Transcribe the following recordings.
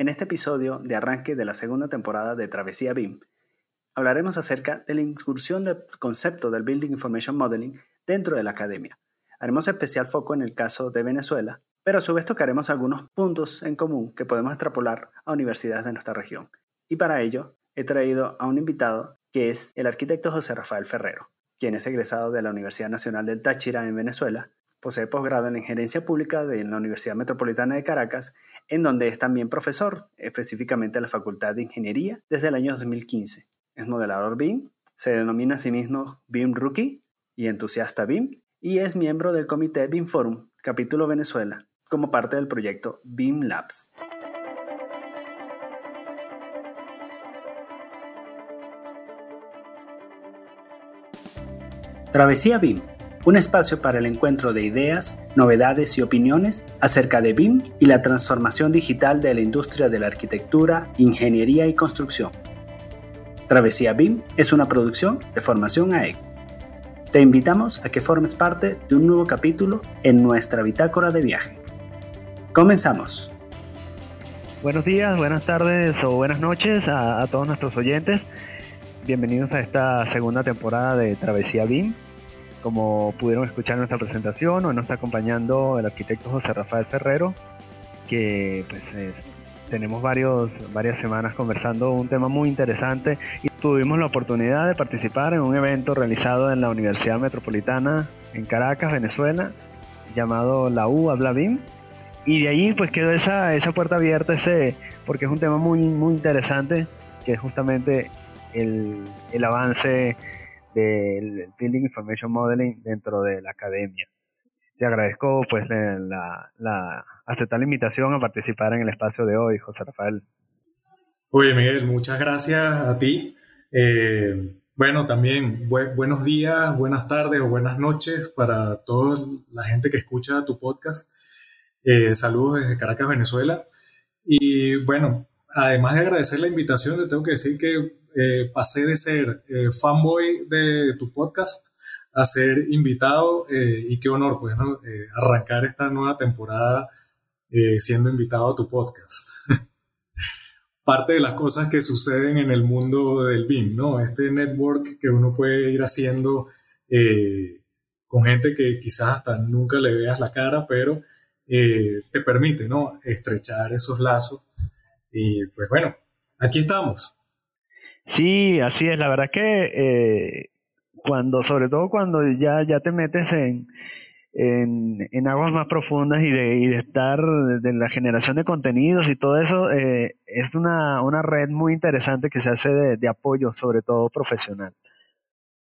En este episodio de arranque de la segunda temporada de Travesía BIM, hablaremos acerca de la incursión del concepto del Building Information Modeling dentro de la academia. Haremos especial foco en el caso de Venezuela, pero a su vez tocaremos algunos puntos en común que podemos extrapolar a universidades de nuestra región. Y para ello, he traído a un invitado que es el arquitecto José Rafael Ferrero, quien es egresado de la Universidad Nacional del Táchira en Venezuela, posee posgrado en Ingeniería Pública de la Universidad Metropolitana de Caracas, en donde es también profesor, específicamente en la Facultad de Ingeniería, desde el año 2015. Es modelador BIM, se denomina a sí mismo BIM Rookie y entusiasta BIM, y es miembro del comité BIM Forum, capítulo Venezuela, como parte del proyecto BIM Labs. Travesía BIM, un espacio para el encuentro de ideas, novedades y opiniones acerca de BIM y la transformación digital de la industria de la arquitectura, ingeniería y construcción. Travesía BIM es una producción de Formación AEC. Te invitamos a que formes parte de un nuevo capítulo en nuestra bitácora de viaje. Comenzamos. Buenos días, buenas tardes o buenas noches a, a todos nuestros oyentes. Bienvenidos a esta segunda temporada de Travesía BIM. Como pudieron escuchar en nuestra presentación, hoy nos está acompañando el arquitecto José Rafael Ferrero, que pues, tenemos varios, varias semanas conversando un tema muy interesante y tuvimos la oportunidad de participar en un evento realizado en la Universidad Metropolitana en Caracas, Venezuela, llamado la U Habla BIM. Y de ahí pues quedó esa, esa puerta abierta, ese, porque es un tema muy, muy interesante, que es justamente el, el avance del Building Information Modeling dentro de la academia. Te agradezco pues la, la, aceptar la invitación a participar en el espacio de hoy, José Rafael. Oye, Miguel, muchas gracias a ti. Eh, bueno, también buenos días, buenas tardes o buenas noches para toda la gente que escucha tu podcast. Eh, saludos desde Caracas, Venezuela. Y bueno, además de agradecer la invitación, te tengo que decir que eh, pasé de ser eh, fanboy de tu podcast a ser invitado eh, y qué honor, pues, ¿no? arrancar esta nueva temporada siendo invitado a tu podcast. Parte de las cosas que suceden en el mundo del BIM, ¿no? Este network que uno puede ir haciendo con gente que quizás hasta nunca le veas la cara, pero te permite, ¿no? Estrechar esos lazos. Y pues bueno, aquí estamos. Sí, así es. La verdad es que eh, cuando, sobre todo cuando ya, ya te metes en, en, aguas más profundas y de, y de estar de la generación de contenidos y todo eso, eh, es una, una, red muy interesante que se hace de, apoyo, sobre todo profesional.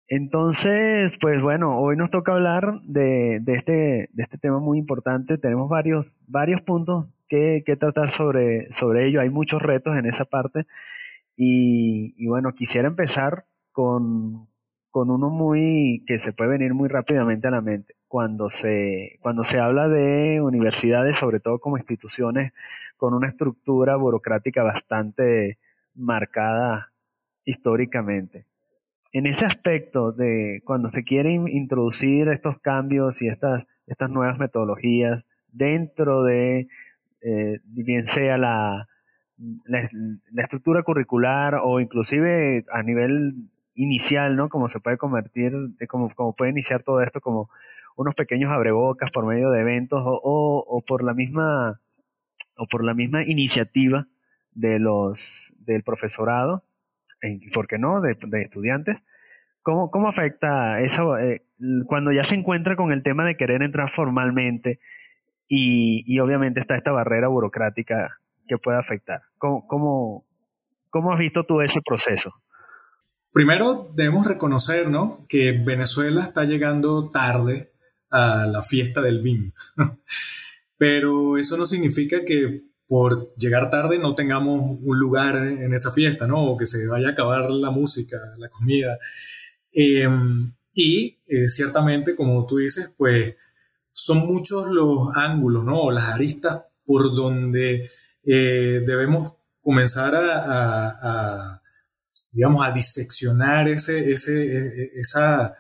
Entonces, pues bueno, hoy nos toca hablar de, de, este, de este tema muy importante. Tenemos varios, varios puntos que, que tratar sobre, sobre ello. Hay muchos retos en esa parte. Y, bueno, quisiera empezar con, con uno muy que se puede venir muy rápidamente a la mente. Cuando se, cuando se habla de universidades, sobre todo como instituciones con una estructura burocrática bastante marcada históricamente. En ese aspecto de cuando se quieren introducir estos cambios y estas, estas nuevas metodologías dentro de, eh, bien sea la, la, estructura curricular o inclusive a nivel inicial, ¿no? Como se puede convertir, como, como puede iniciar todo esto como unos pequeños abrebocas por medio de eventos o, o, por la misma o por la misma iniciativa de los del profesorado y por qué no de, estudiantes cómo, cómo afecta eso eh, cuando ya se encuentra con el tema de querer entrar formalmente y, y obviamente está esta barrera burocrática que pueda afectar. ¿Cómo, cómo, cómo has visto tú ese proceso? Primero debemos reconocer ¿no? que Venezuela está llegando tarde a la fiesta del BIM. Pero eso no significa que por llegar tarde no tengamos un lugar en esa fiesta, ¿no? O que se vaya a acabar la música, la comida. Em, y eh, ciertamente, como tú dices, pues son muchos los ángulos, ¿no? Las aristas por donde eh, debemos comenzar a, digamos, a diseccionar ese, ese, e, e, esa,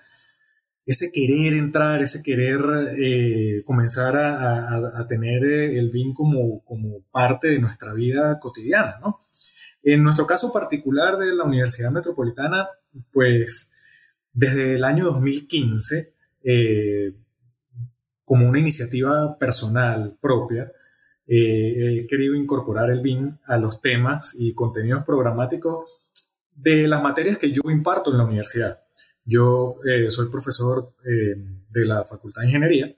ese querer entrar, ese querer eh, comenzar a, tener eh, el BIM como, como parte de nuestra vida cotidiana, ¿no? En nuestro caso particular de la Universidad Metropolitana, pues desde el año 2015, eh, como una iniciativa personal propia, he querido incorporar el BIM a los temas y contenidos programáticos de las materias que yo imparto en la universidad. Yo eh, soy profesor eh, de la Facultad de Ingeniería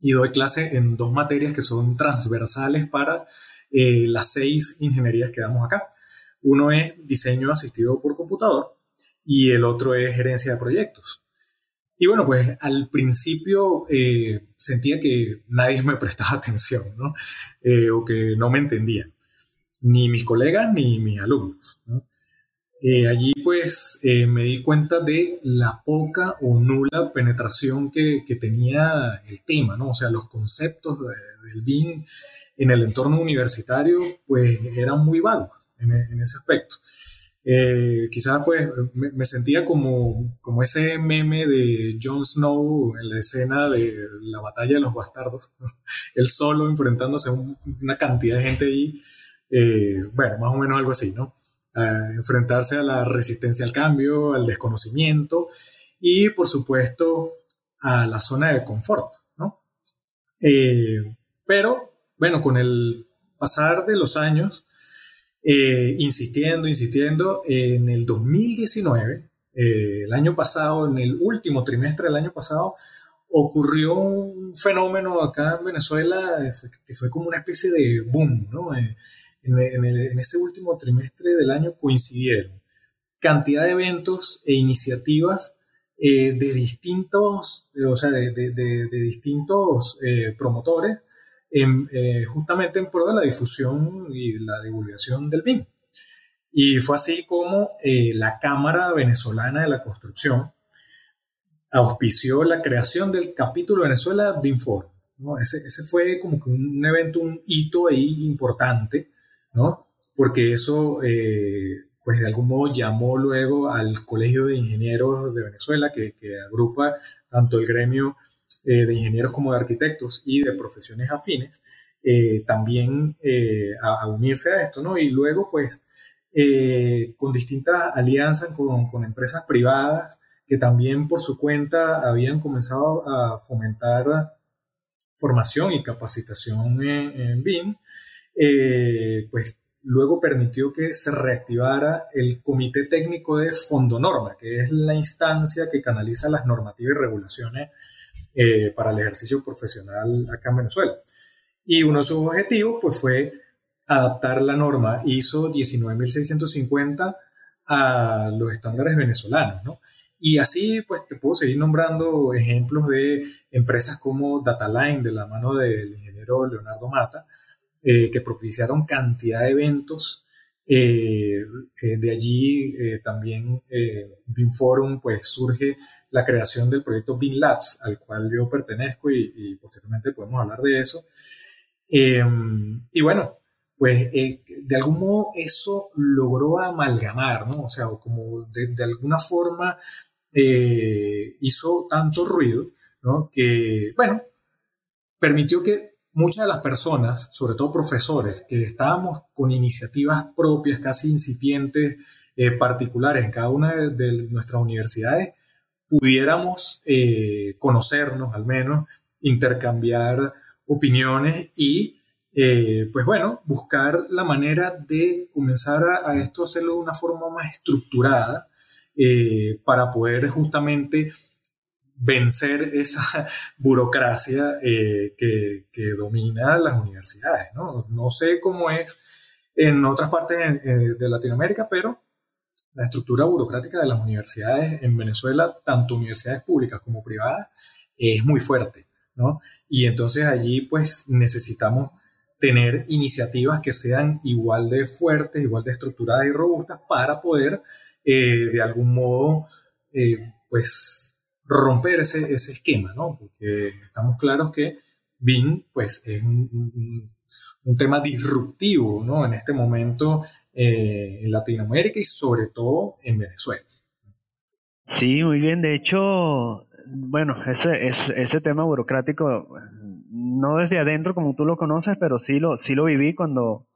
y doy clase en dos materias que son transversales para eh, las seis ingenierías que damos acá. Uno es diseño asistido por computador y el otro es gerencia de proyectos. Y bueno, pues al principio sentía que nadie me prestaba atención, ¿no? o que no me entendía, ni mis colegas ni mis alumnos. ¿no? Eh, allí pues eh, me di cuenta de la poca o nula penetración que, tenía el tema, ¿no? O sea, los conceptos del BIM en el entorno universitario pues eran muy vagos en, ese aspecto. Eh, quizás pues me, sentía como, como ese meme de Jon Snow en la escena de la batalla de los bastardos, él solo enfrentándose a una cantidad de gente ahí, bueno, más o menos algo así, ¿no? enfrentarse a la resistencia al cambio, al desconocimiento y, por supuesto, a la zona de confort, ¿no? Eh, pero, bueno, con el pasar de los años, eh, insistiendo, insistiendo, en el 2019, eh, el año pasado, en el último trimestre del año pasado, ocurrió un fenómeno acá en Venezuela que fue como una especie de boom, ¿no? en, ese último trimestre del año coincidieron cantidad de eventos e iniciativas eh, de distintos, o sea, de, distintos eh, promotores, eh, justamente en pro de la difusión y la divulgación del BIM. Y fue así como la Cámara Venezolana de la Construcción auspició la creación del capítulo Venezuela BIM Forum. ¿no? Ese, ese, fue como que un evento, un hito ahí importante ¿no? Porque eso, eh, pues de algún modo llamó luego al Colegio de Ingenieros de Venezuela, que, agrupa tanto el gremio eh, de ingenieros como de arquitectos y de profesiones afines, eh, también a, unirse a esto, ¿no? Y luego, pues, con distintas alianzas con, empresas privadas que también por su cuenta habían comenzado a fomentar formación y capacitación en, en BIM, eh, pues luego permitió que se reactivara el Comité Técnico de Fondonorma, que es la instancia que canaliza las normativas y regulaciones eh, para el ejercicio profesional acá en Venezuela. Y uno de sus objetivos pues, fue adaptar la norma ISO 19650 a los estándares venezolanos, ¿no? Y así, pues te puedo seguir nombrando ejemplos de empresas como Dataline, de la mano del ingeniero Leonardo Mata, eh, que propiciaron cantidad de eventos. Eh, eh, de allí también BIM Forum, pues surge la creación del proyecto BIM Labs, al cual yo pertenezco y, posteriormente podemos hablar de eso. Em, y bueno, pues de algún modo eso logró amalgamar, ¿no? O sea, como de, alguna forma hizo tanto ruido, ¿no? Que, bueno, permitió que muchas de las personas, sobre todo profesores, que estábamos con iniciativas propias, casi incipientes, eh, particulares en cada una de, nuestras universidades, pudiéramos eh, conocernos al menos, intercambiar opiniones y, eh, pues bueno, buscar la manera de comenzar a, esto hacerlo de una forma más estructurada para poder justamente vencer esa burocracia eh, que, domina las universidades. ¿no? no sé cómo es en otras partes eh, de Latinoamérica, pero la estructura burocrática de las universidades en Venezuela, tanto universidades públicas como privadas, es muy fuerte. ¿no? Y entonces allí pues necesitamos tener iniciativas que sean igual de fuertes, igual de estructuradas y robustas para poder eh, de algún modo pues romper ese, ese esquema, ¿no? Porque estamos claros que BIM, pues, es un, tema disruptivo, ¿no? En este momento eh, en Latinoamérica y sobre todo en Venezuela. Sí, muy bien. De hecho, bueno, ese, ese, ese tema burocrático, no desde adentro como tú lo conoces, pero sí lo, sí lo viví cuando,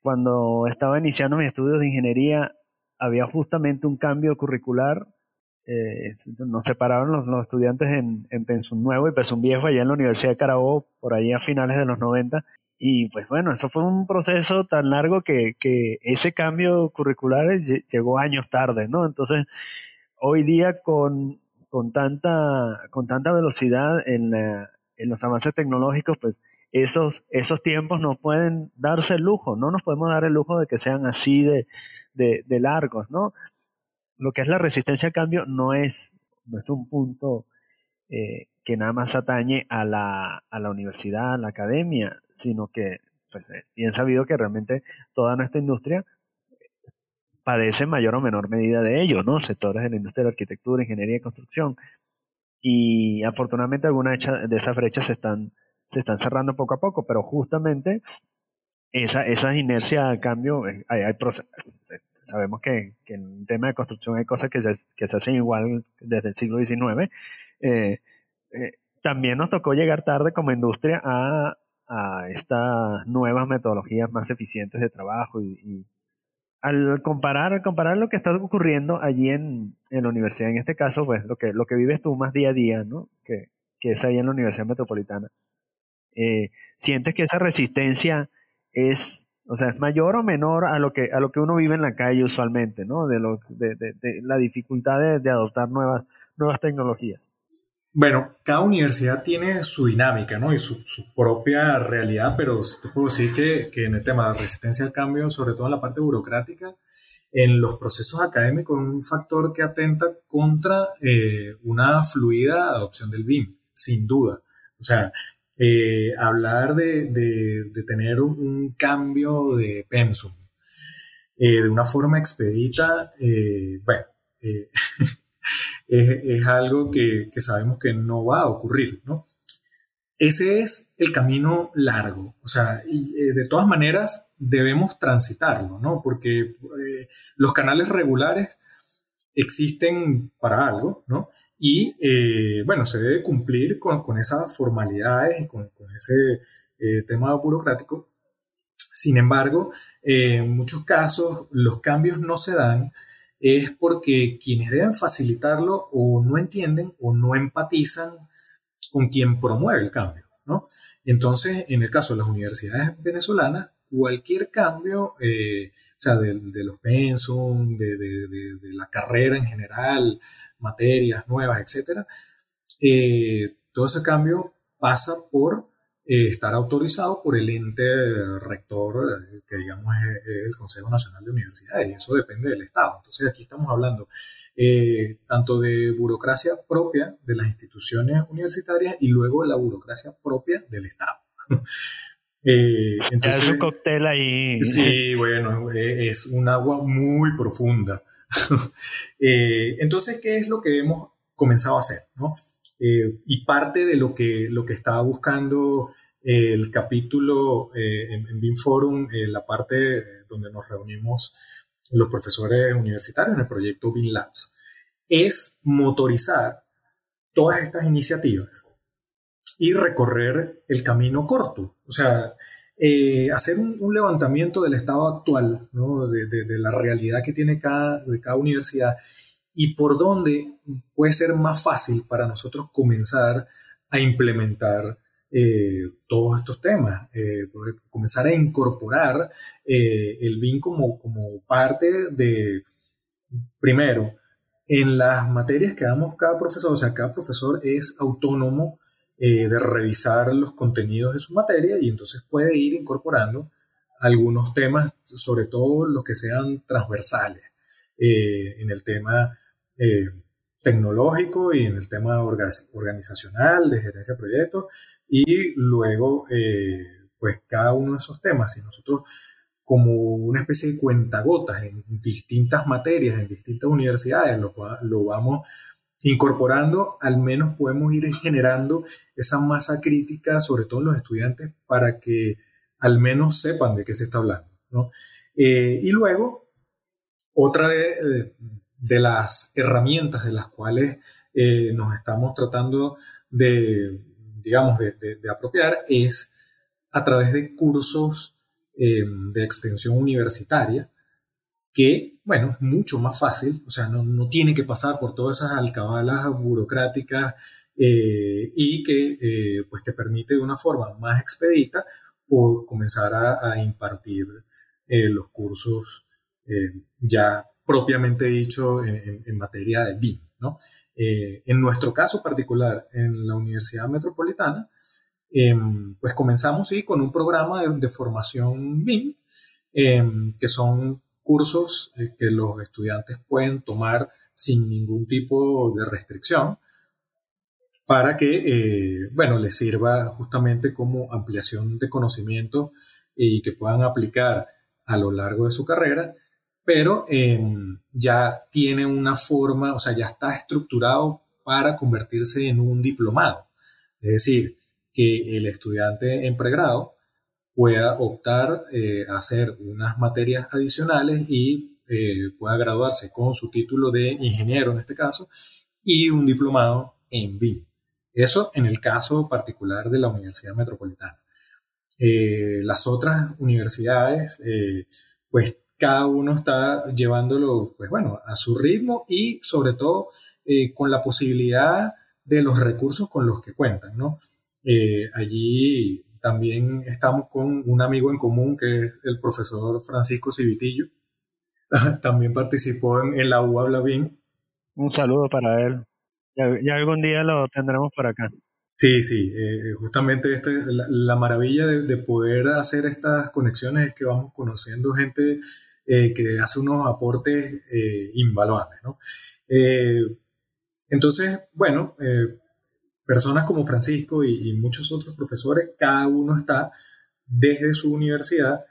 cuando estaba iniciando mis estudios de ingeniería, había justamente un cambio curricular. Eh, nos separaron los, los estudiantes en, en, Pensum Nuevo y Pensum Viejo allá en la Universidad de Carabobo, por ahí a finales de los 90. Y pues bueno, eso fue un proceso tan largo que, que ese cambio curricular llegó años tarde, ¿no? Entonces, hoy día con, con, tanta, con tanta velocidad en, en los avances tecnológicos, pues esos, esos tiempos no pueden darse el lujo, no nos podemos dar el lujo de que sean así de, de, largos, ¿no? Lo que es la resistencia al cambio no es, no es un punto eh, que nada más atañe a la, a la universidad, a la academia, sino que pues, eh, bien sabido que realmente toda nuestra industria padece en mayor o menor medida de ello, ¿no? Sectores de la industria de la arquitectura, ingeniería y construcción. Y afortunadamente algunas de esas brechas se están, se están cerrando poco a poco, pero justamente esa, esa inercia a cambio, eh, hay, hay sabemos que, que, en el tema de construcción hay cosas que se, que se hacen igual desde el siglo XIX. Eh, eh, también nos tocó llegar tarde como industria a, estas nuevas metodologías más eficientes de trabajo y, al comparar, comparar lo que está ocurriendo allí en, en, la universidad, en este caso, pues lo que, lo que vives tú más día a día, ¿no? Que, que es ahí en la Universidad Metropolitana. Eh, ¿Sientes que esa resistencia es, o sea, es mayor o menor a lo que, a lo que uno vive en la calle usualmente, ¿no? De, lo, de, de, de la dificultad de, adoptar nuevas, nuevas tecnologías. Bueno, cada universidad tiene su dinámica, ¿no? Y su, su propia realidad, pero te puedo decir que, que, en el tema de resistencia al cambio, sobre todo en la parte burocrática, en los procesos académicos un factor que atenta contra eh, una fluida adopción del BIM, sin duda. O sea, eh, hablar de, de, de, tener un, cambio de pensum eh, de una forma expedita, eh, bueno, es, algo que, sabemos que no va a ocurrir, ¿no? Ese es el camino largo, o sea, y eh, de todas maneras debemos transitarlo, ¿no? Porque eh, los canales regulares existen para algo, ¿no? Y eh, bueno, se debe cumplir con, esas formalidades y con, ese tema burocrático. Sin embargo, en muchos casos los cambios no se dan es porque quienes deben facilitarlo o no entienden o no empatizan con quien promueve el cambio, ¿no? Entonces, en el caso de las universidades venezolanas, cualquier cambio, eh, o sea, de, los pensum, de, la carrera en general, materias nuevas, etcétera, eh, todo ese cambio pasa por eh, estar autorizado por el ente rector, eh, que digamos es, el Consejo Nacional de Universidades, y eso depende del Estado. Entonces aquí estamos hablando eh, tanto de burocracia propia de las instituciones universitarias y luego la burocracia propia del Estado. entonces, es un cóctel ahí. Sí, bueno, es un agua muy profunda. entonces, ¿qué es lo que hemos comenzado a hacer? ¿no? y parte de lo que, lo que estaba buscando el capítulo eh, en, BIM Forum, eh, la parte donde nos reunimos los profesores universitarios en el proyecto BIM Labs, es motorizar todas estas iniciativas y recorrer el camino corto. O sea, eh, hacer un, levantamiento del estado actual, ¿no? de, de, la realidad que tiene cada, de cada universidad y por dónde puede ser más fácil para nosotros comenzar a implementar eh, todos estos temas, eh, comenzar a incorporar eh, el BIM como, como parte de, primero, en las materias que damos cada profesor, o sea, cada profesor es autónomo de revisar los contenidos de su materia y entonces puede ir incorporando algunos temas, sobre todo los que sean transversales en el tema tecnológico y en el tema organizacional de gerencia de proyectos y luego, eh, pues cada uno de esos temas, si nosotros como una especie de cuentagotas en distintas materias, en distintas universidades, lo, lo vamos incorporando, al menos podemos ir generando esa masa crítica, sobre todo en los estudiantes, para que al menos sepan de qué se está hablando. ¿no? Eh, y luego, otra de, las herramientas de las cuales eh, nos estamos tratando de, digamos, de, apropiar es a través de cursos eh, de extensión universitaria que, bueno, es mucho más fácil, o sea, no, no tiene que pasar por todas esas alcabalas burocráticas eh, y que pues te permite de una forma más expedita comenzar a, impartir los cursos ya propiamente dicho en, materia de BIM. ¿No? Eh, en nuestro caso particular, en la Universidad Metropolitana, em, pues comenzamos sí, con un programa de, formación BIM, em, que son cursos eh, que los estudiantes pueden tomar sin ningún tipo de restricción para que, eh, bueno, les sirva justamente como ampliación de conocimiento y que puedan aplicar a lo largo de su carrera pero em, ya tiene una forma, o sea, ya está estructurado para convertirse en un diplomado. Es decir, que el estudiante en pregrado pueda optar eh, a hacer unas materias adicionales y eh, pueda graduarse con su título de ingeniero en este caso y un diplomado en BIM. Eso en el caso particular de la Universidad Metropolitana. Eh, las otras universidades, pues cada uno está llevándolo, pues bueno, a su ritmo y sobre todo eh, con la posibilidad de los recursos con los que cuentan, ¿no? Eh, allí también estamos con un amigo en común que es el profesor Francisco Civitillo. también participó en, la UABLA BIM. Un saludo para él. Ya, algún día lo tendremos por acá. Sí, sí, eh, justamente este, la, maravilla de, de, poder hacer estas conexiones es que vamos conociendo gente eh, que hace unos aportes eh, invaluables. ¿no? Eh, entonces, bueno, personas como Francisco y, muchos otros profesores, cada uno está desde su universidad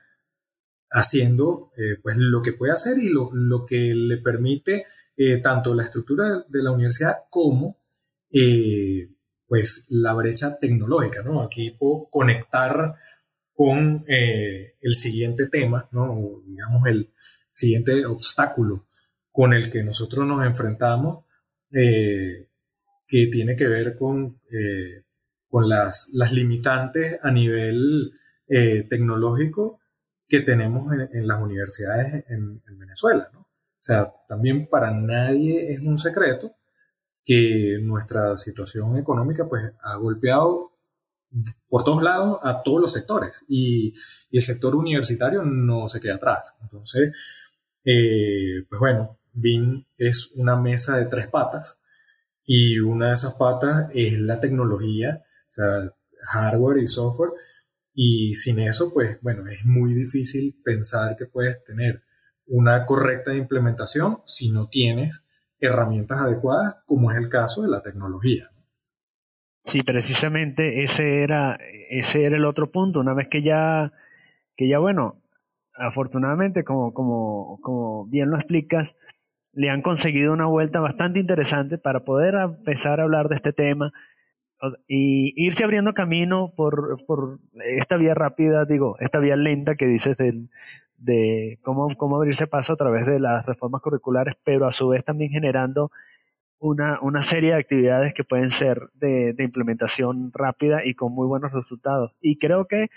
haciendo pues lo que puede hacer y lo, lo que le permite tanto la estructura de la universidad como pues la brecha tecnológica, ¿no? Aquí puedo conectar con eh, el siguiente tema, ¿no? digamos el siguiente obstáculo con el que nosotros nos enfrentamos, eh, que tiene que ver con, eh, con las, las, limitantes a nivel tecnológico que tenemos en, las universidades en, en, Venezuela. ¿no? O sea, también para nadie es un secreto que nuestra situación económica pues, ha golpeado por todos lados a todos los sectores y, el sector universitario no se queda atrás. Entonces, eh, pues bueno, BIM es una mesa de tres patas y una de esas patas es la tecnología, o sea, hardware y software. Y sin eso, pues bueno, es muy difícil pensar que puedes tener una correcta implementación si no tienes herramientas adecuadas, como es el caso de la tecnología. Sí, precisamente ese era, ese era el otro punto. Una vez que ya, que ya bueno, afortunadamente, como, como, como bien lo explicas, le han conseguido una vuelta bastante interesante para poder empezar a hablar de este tema y irse abriendo camino por, por esta vía rápida, digo, esta vía lenta que dices de, de cómo, cómo abrirse paso a través de las reformas curriculares, pero a su vez también generando una, una serie de actividades que pueden ser de, implementación rápida y con muy buenos resultados. Y creo que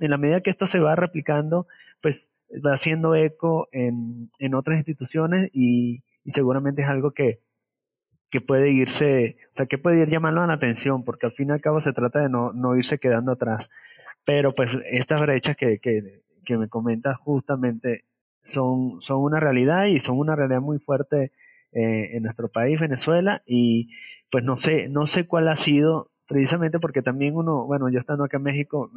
en la medida que esto se va replicando, pues va haciendo eco en, en otras instituciones y, seguramente es algo que, que puede irse, o sea, que puede ir llamando la atención, porque al fin y al cabo se trata de no, no irse quedando atrás. Pero pues estas brechas que, que, que me comentas justamente son, son una realidad y son una realidad muy fuerte eh, en nuestro país, Venezuela, y pues no sé, no sé cuál ha sido, precisamente porque también uno, bueno, yo estando acá en México,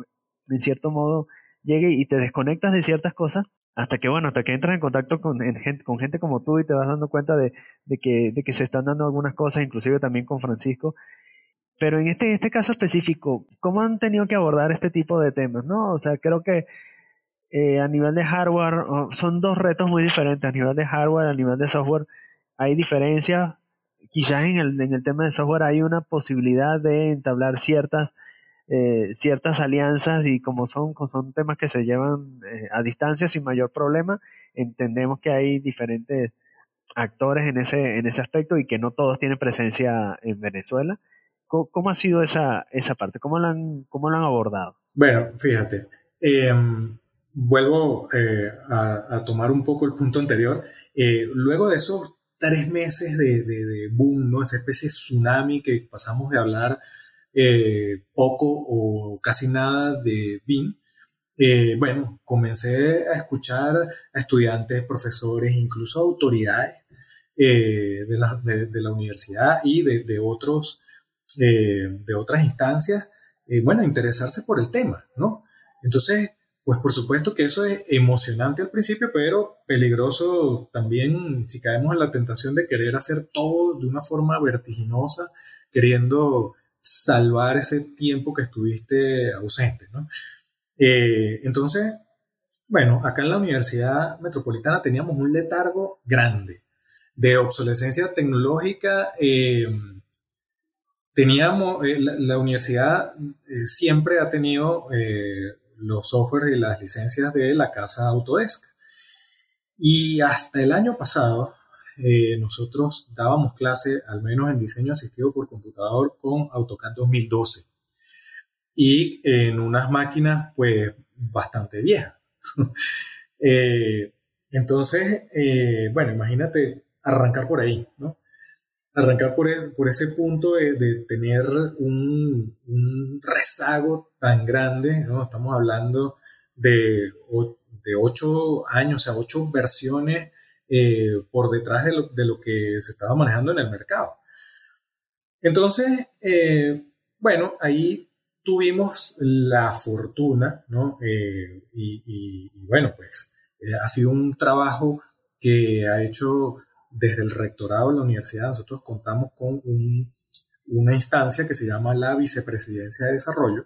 en cierto modo, llegue y te desconectas de ciertas cosas hasta que, bueno, hasta que entras en contacto con, gente, con gente como tú y te vas dando cuenta de, que, se están dando algunas cosas, inclusive también con Francisco. Pero en este, este caso específico, ¿cómo han tenido que abordar este tipo de temas? ¿no? O sea, creo que eh, a nivel de hardware son dos retos muy diferentes, a nivel de hardware, a nivel de software hay diferencias. Quizás en el, en el tema de software hay una posibilidad de entablar ciertas, eh, ciertas alianzas y como son, son temas que se llevan eh, a distancia sin mayor problema, entendemos que hay diferentes actores en ese, en ese aspecto y que no todos tienen presencia en Venezuela. ¿Cómo, ha sido esa, esa parte? ¿Cómo lo han, cómo lo han abordado? Bueno, fíjate, em, vuelvo eh, a, tomar un poco el punto anterior. Luego de esos tres meses de, de, boom, ¿no? esa especie de tsunami que pasamos de hablar eh, poco o casi nada de BIM, bueno, comencé a escuchar a estudiantes, profesores, incluso autoridades de la, de, la, universidad y de, otros, de otras instancias, bueno, interesarse por el tema, ¿no? Entonces, pues por supuesto que eso es emocionante al principio, pero peligroso también si caemos en la tentación de querer hacer todo de una forma vertiginosa, queriendo salvar ese tiempo que estuviste ausente, ¿no? Eh, entonces, bueno, acá en la Universidad Metropolitana teníamos un letargo grande de obsolescencia tecnológica. Eh, teníamos, eh, la, universidad siempre ha tenido los softwares y las licencias de la casa Autodesk. Y hasta el año pasado, eh, nosotros dábamos clase, al menos en diseño asistido por computador, con AutoCAD 2012. Y en unas máquinas, pues, bastante viejas. Eh, entonces, eh, bueno, imagínate arrancar por ahí, ¿no? Arrancar por ese, por ese punto de, tener un, rezago tan grande, ¿no? Estamos hablando de, de ocho años, o sea, ocho versiones eh, por detrás de lo, que se estaba manejando en el mercado. Entonces, eh, bueno, ahí tuvimos la fortuna, ¿no? Eh, y, bueno, pues ha sido un trabajo que ha hecho desde el rectorado de la universidad nosotros contamos con una instancia que se llama la Vicepresidencia de Desarrollo,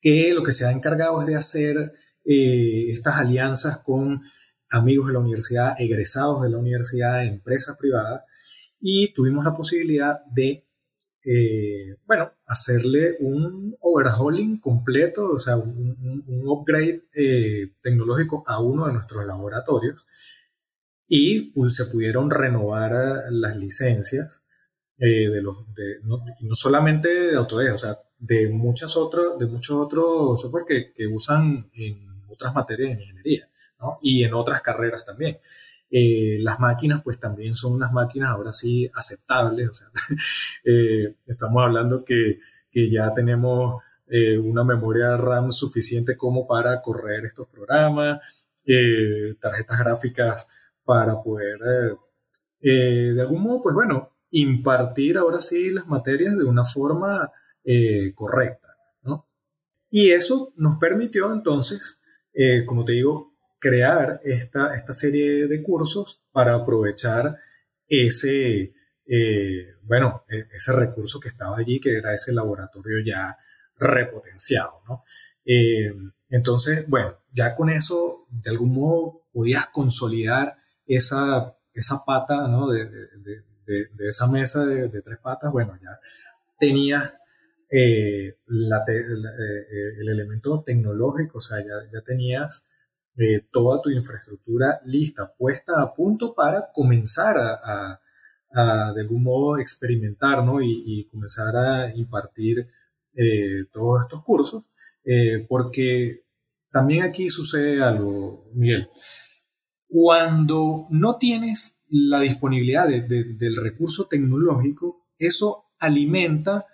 que lo que se ha encargado es de hacer eh, estas alianzas con amigos de la universidad, egresados de la universidad, empresas privadas, y tuvimos la posibilidad de, eh, bueno, hacerle un overhauling completo, o sea, un, upgrade eh, tecnológico a uno de nuestros laboratorios y pues, se pudieron renovar eh, las licencias eh, de los, no, no, solamente de Autodesk, o sea, de, muchas otras, de muchos otros software que, que, usan en otras materias de ingeniería ¿no? y en otras carreras también. Eh, las máquinas, pues también son unas máquinas ahora sí aceptables, o sea, estamos hablando que, que ya tenemos una memoria RAM suficiente como para correr estos programas, tarjetas gráficas para poder, eh, eh, de algún modo, pues bueno, impartir ahora sí las materias de una forma eh, correcta, ¿no? Y eso nos permitió entonces, como te digo, crear esta, esta serie de cursos para aprovechar ese, bueno, e, ese recurso que estaba allí, que era ese laboratorio ya repotenciado, ¿no? entonces, bueno, ya con eso, de algún modo, podías consolidar esa, esa pata, ¿no? De, de, de, esa mesa de, tres patas, bueno, ya tenía eh, la eh, el elemento tecnológico, o sea, ya, ya tenías eh, toda tu infraestructura lista, puesta a punto para comenzar a, a, de algún modo experimentar, ¿no? Y, y comenzar a impartir todos estos cursos, porque también aquí sucede algo, Miguel. Cuando no tienes la disponibilidad del recurso tecnológico, eso alimenta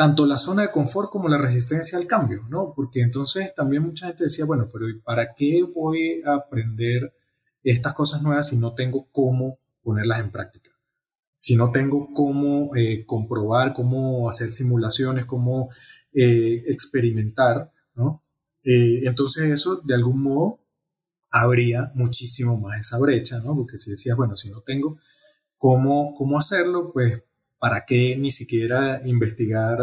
tanto la zona de confort como la resistencia al cambio, ¿no? Porque entonces también mucha gente decía, bueno, pero ¿para qué voy a aprender estas cosas nuevas si no tengo cómo ponerlas en práctica? Si no tengo cómo eh, comprobar, cómo hacer simulaciones, cómo eh, experimentar, ¿no? Eh, entonces eso de algún modo habría muchísimo más esa brecha, ¿no? Porque si decías, bueno, si no tengo cómo, cómo hacerlo, pues ¿para qué ni siquiera investigar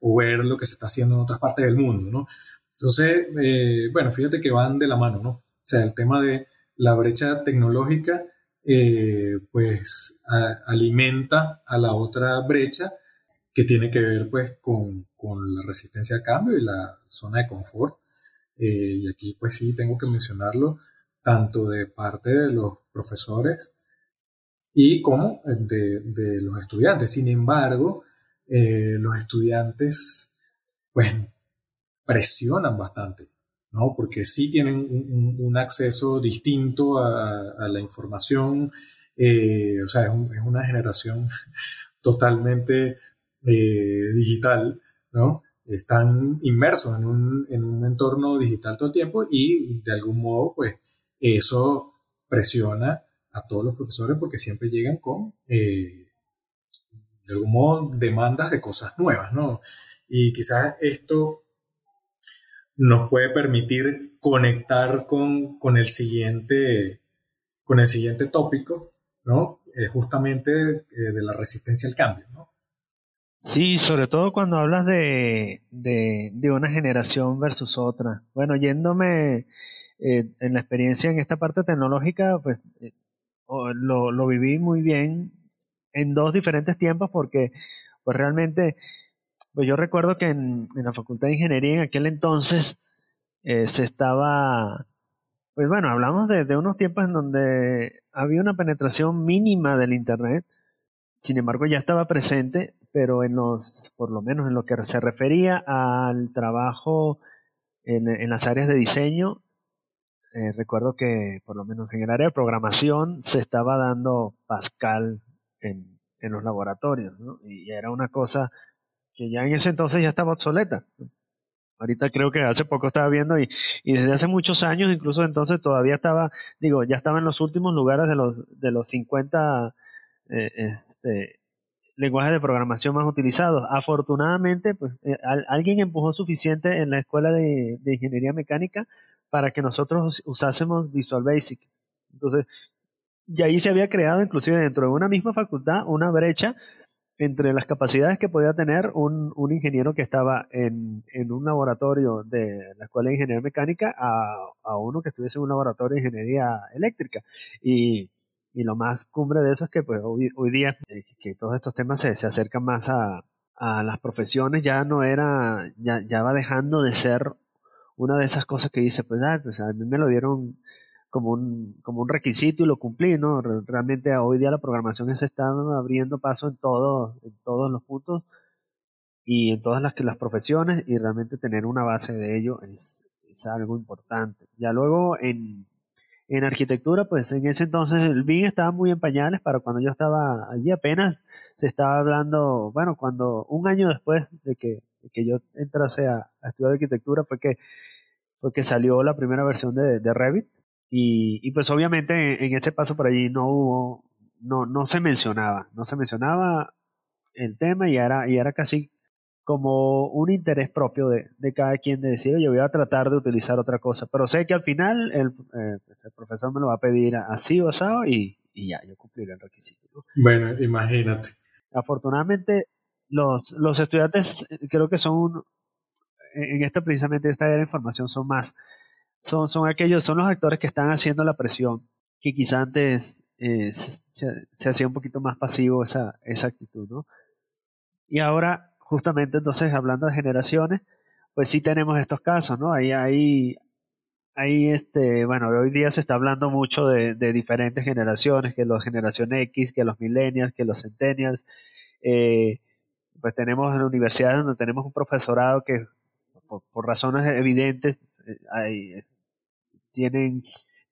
o ver lo que se está haciendo en otras partes del mundo, ¿no? Entonces, eh, bueno, fíjate que van de la mano, ¿no? O sea, el tema de la brecha tecnológica, eh, pues alimenta a la otra brecha que tiene que ver, pues, con, con la resistencia al cambio y la zona de confort. Eh, y aquí, pues sí, tengo que mencionarlo, tanto de parte de los profesores y como de, los estudiantes. Sin embargo, eh, los estudiantes, pues, presionan bastante, ¿no? Porque sí tienen un, acceso distinto a, la información, eh, o sea, es, una generación totalmente eh, digital, ¿no? Están inmersos en un, en un entorno digital todo el tiempo y de algún modo, pues, eso presiona a todos los profesores porque siempre llegan con, eh, de algún modo, demandas de cosas nuevas, ¿no? Y quizás esto nos puede permitir conectar con, con el siguiente con el siguiente tópico, ¿no? Eh, justamente eh, de la resistencia al cambio, ¿no? Sí, sobre todo cuando hablas de, de, de una generación versus otra. Bueno, yéndome en la experiencia en esta parte tecnológica, pues lo, lo viví muy bien en dos diferentes tiempos porque pues realmente pues yo recuerdo que en, la Facultad de Ingeniería en aquel entonces eh, se estaba, pues bueno, hablamos de, de, unos tiempos en donde había una penetración mínima del Internet, sin embargo ya estaba presente, pero en los, por lo menos en lo que se refería al trabajo en, en las áreas de diseño, eh, recuerdo que por lo menos en el área de programación se estaba dando Pascal en, en los laboratorios. Y era una cosa que ya en ese entonces ya estaba obsoleta. Ahorita creo que hace poco estaba viendo y, y desde hace muchos años, incluso entonces todavía estaba, digo, ya estaba en los últimos lugares de los, de los 50 eh, este, lenguajes de programación más utilizados. Afortunadamente, pues eh, alguien empujó suficiente en la escuela de, de ingeniería mecánica para que nosotros usásemos Visual Basic. Entonces, y ahí se había creado, inclusive dentro de una misma facultad, una brecha entre las capacidades que podía tener un, un ingeniero que estaba en, en, un laboratorio de la Escuela de Ingeniería Mecánica a, a, uno que estuviese en un laboratorio de Ingeniería Eléctrica. Y, y lo más cumbre de eso es que pues, hoy, hoy día eh, que todos estos temas se, se acercan más a, a las profesiones, ya no era, ya, ya va dejando de ser una de esas cosas que dice, pues, ah, pues a mí me lo dieron como un, como un requisito y lo cumplí, ¿no? Realmente hoy día la programación se está abriendo paso en, todo, en todos los puntos y en todas las, las profesiones y realmente tener una base de ello es, es algo importante. Ya luego en, en arquitectura, pues en ese entonces el BIM estaba muy en pañales para cuando yo estaba allí apenas se estaba hablando, bueno, cuando un año después de que que yo entrase a, estudiar arquitectura fue que, fue que salió la primera versión de, de Revit y, y, pues obviamente en, ese paso por allí no hubo, no, no se mencionaba, no se mencionaba el tema y era, y era casi como un interés propio de, de cada quien de decir, yo voy a tratar de utilizar otra cosa, pero sé que al final el, eh, el profesor me lo va a pedir así o así y, y ya, yo cumpliré el requisito. Bueno, imagínate. Afortunadamente, los, los estudiantes eh, creo que son, en esta precisamente esta era de información, son más, son, son aquellos, son los actores que están haciendo la presión, que quizá antes eh, se, se, hacía un poquito más pasivo esa, esa actitud, ¿no? Y ahora, justamente entonces, hablando de generaciones, pues sí tenemos estos casos, ¿no? Ahí, ahí, ahí este, bueno, hoy día se está hablando mucho de, de diferentes generaciones, que los generación X, que los millennials, que los centennials, eh, pues tenemos en la universidad donde tenemos un profesorado que por, razones evidentes eh, tienen,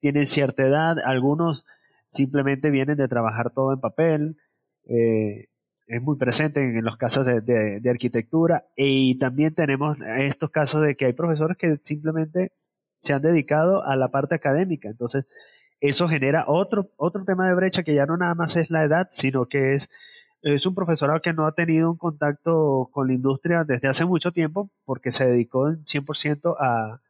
tienen cierta edad, algunos simplemente vienen de trabajar todo en papel, eh, es muy presente en, los casos de, de, arquitectura. Y también tenemos estos casos de que hay profesores que simplemente se han dedicado a la parte académica, entonces eso genera otro, otro tema de brecha que ya no nada más es la edad, sino que es es un profesorado que no ha tenido un contacto con la industria desde hace mucho tiempo porque se dedicó 100% a,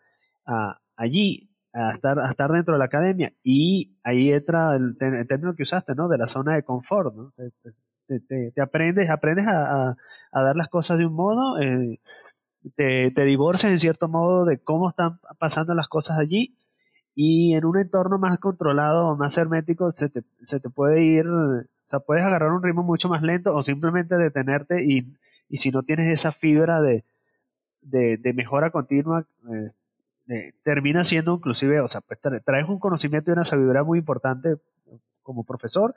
a, allí, a estar, a estar dentro de la academia. Y ahí entra el, término que usaste, ¿no? De la zona de confort, ¿no? Te, te, aprendes, aprendes a, a, dar las cosas de un modo, eh, te, te divorcias en cierto modo de cómo están pasando las cosas allí y en un entorno más controlado, más hermético, se te, se te puede ir o sea, puedes agarrar un ritmo mucho más lento o simplemente detenerte y, y si no tienes esa fibra de, de, mejora continua, eh, termina siendo inclusive, o sea, pues traes un conocimiento y una sabiduría muy importante como profesor,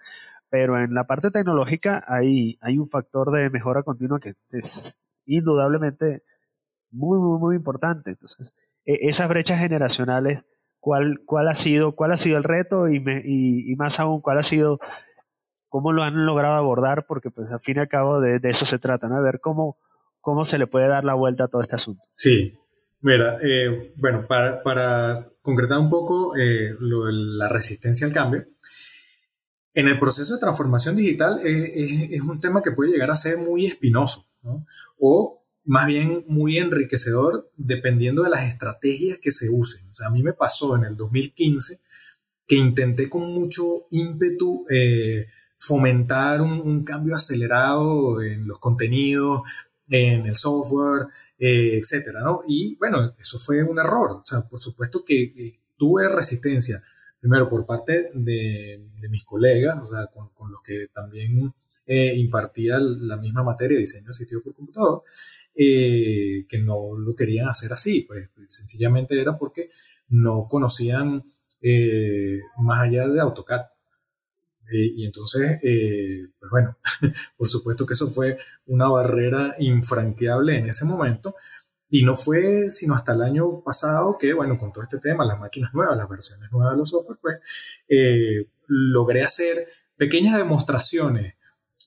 pero en la parte tecnológica hay, hay un factor de mejora continua que es indudablemente muy, muy, muy importante. Entonces, e, esas brechas generacionales, ¿cuál, cuál, ha, sido, cuál ha sido el reto y, y, más aún, cuál ha sido, cómo lo han logrado abordar? Porque pues al fin y al cabo de, eso se trata, ¿no? De ver cómo, cómo se le puede dar la vuelta a todo este asunto. Sí, mira, eh, bueno, para, para, concretar un poco eh, lo de la resistencia al cambio, en el proceso de transformación digital es, es, un tema que puede llegar a ser muy espinoso, ¿no? O más bien muy enriquecedor dependiendo de las estrategias que se usen. O sea, a mí me pasó en el 2015 que intenté con mucho ímpetu eh, fomentar un, cambio acelerado en los contenidos, en el software, eh, etcétera, ¿no? Y bueno, eso fue un error. O sea, por supuesto que tuve resistencia, primero por parte de, mis colegas, o sea, con, con los que también eh, impartía la misma materia diseño asistido por computador, eh, que no lo querían hacer así, pues sencillamente era porque no conocían eh, más allá de AutoCAD. Y entonces, pues bueno, por supuesto que eso fue una barrera infranqueable en ese momento. Y no fue sino hasta el año pasado que, bueno, con todo este tema, las máquinas nuevas, las versiones nuevas de los software, pues logré hacer pequeñas demostraciones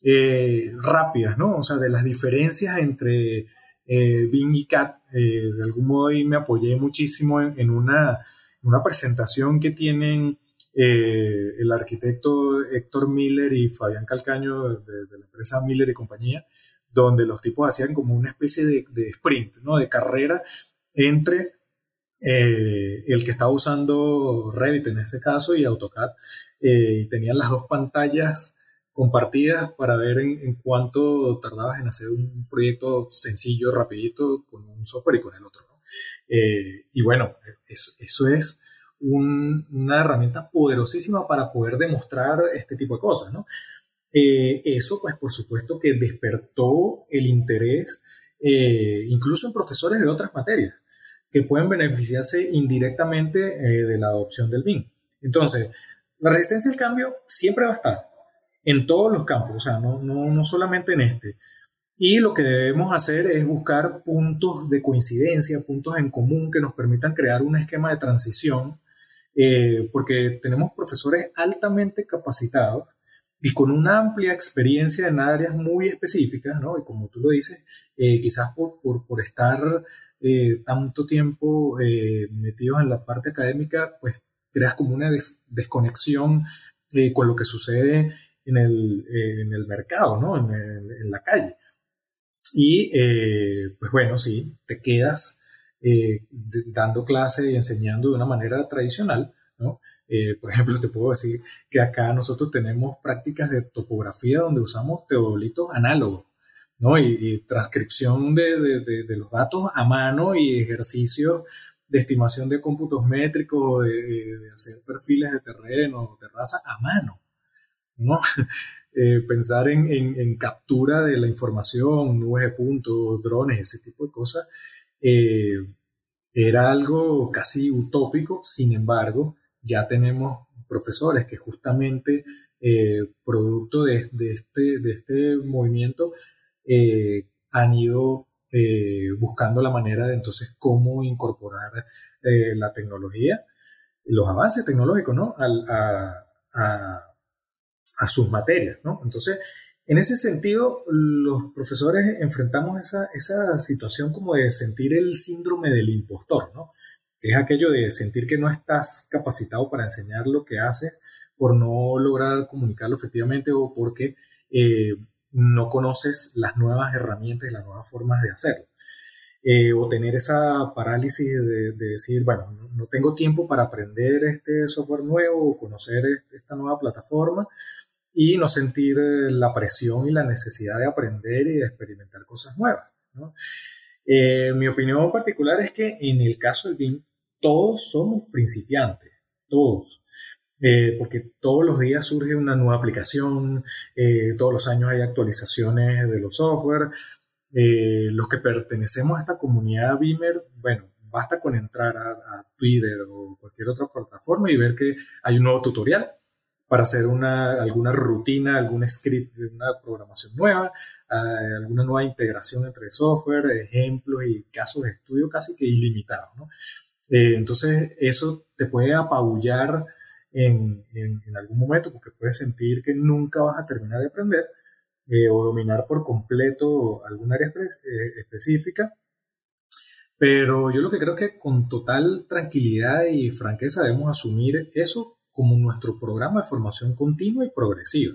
eh, rápidas, ¿no? O sea, de las diferencias entre eh, Bing y Cat. Eh, de algún modo ahí me apoyé muchísimo en, una, una, presentación que tienen el arquitecto Héctor Miller y Fabián Calcaño de, la empresa Miller y compañía, donde los tipos hacían como una especie de, de sprint, ¿no? De carrera entre el que estaba usando Revit en ese caso y AutoCAD. y tenían las dos pantallas compartidas para ver en, cuánto tardabas en hacer un proyecto sencillo, rapidito, con un software y con el otro. Eh, y bueno, eso es una herramienta poderosísima para poder demostrar este tipo de cosas. ¿no? Eh, eso, pues por supuesto que despertó el interés eh, incluso en profesores de otras materias que pueden beneficiarse indirectamente de la adopción del BIM. Entonces, la resistencia al cambio siempre va a estar en todos los campos, o sea, no, no, no solamente en este. Y lo que debemos hacer es buscar puntos de coincidencia, puntos en común que nos permitan crear un esquema de transición, eh, porque tenemos profesores altamente capacitados y con una amplia experiencia en áreas muy específicas, ¿no? Y como tú lo dices, eh, quizás por, por, por estar eh, tanto tiempo metidos en la parte académica, pues creas como una desconexión con lo que sucede en el, eh, en el mercado, ¿no? En, en la calle. Y eh, pues bueno, sí, te quedas eh, dando clase y enseñando de una manera tradicional, ¿no? por ejemplo, te puedo decir que acá nosotros tenemos prácticas de topografía donde usamos teodolitos análogos, ¿no? Y, transcripción de, de, de, los datos a mano y ejercicios de estimación de cómputos métricos, de, hacer perfiles de terreno, de a mano. ¿no? Eh, pensar en, en, captura de la información, nubes de puntos, drones, ese tipo de cosas, eh, era algo casi utópico, sin embargo, ya tenemos profesores que justamente eh, producto de, este, de este movimiento han ido buscando la manera de entonces cómo incorporar la tecnología, los avances tecnológicos, ¿no? a, a a sus materias, ¿no? Entonces, en ese sentido, los profesores enfrentamos esa, esa situación como de sentir el síndrome del impostor, ¿no? Que es aquello de sentir que no estás capacitado para enseñar lo que haces por no lograr comunicarlo efectivamente o porque eh, no conoces las nuevas herramientas y las nuevas formas de hacerlo. Eh, o tener esa parálisis de, decir, bueno, no, tengo tiempo para aprender este software nuevo o conocer esta nueva plataforma, y no sentir eh, la presión y la necesidad de aprender y de experimentar cosas nuevas. Eh, mi opinión particular es que en el caso del BIM, todos somos principiantes, todos. Eh, porque todos los días surge una nueva aplicación, todos los años hay actualizaciones de los software. los que pertenecemos a esta comunidad BIMer, bueno, basta con entrar a, a Twitter o cualquier otra plataforma y ver que hay un nuevo tutorial para hacer una, alguna rutina, algún script una programación nueva, eh, alguna nueva integración entre software, ejemplos y casos de estudio casi que ilimitados. ¿no? Eh, entonces, eso te puede apabullar en, en, algún momento porque puedes sentir que nunca vas a terminar de aprender eh, o dominar por completo algún área específica. Pero yo lo que creo es que con total tranquilidad y franqueza debemos asumir eso como nuestro programa de formación continua y progresiva.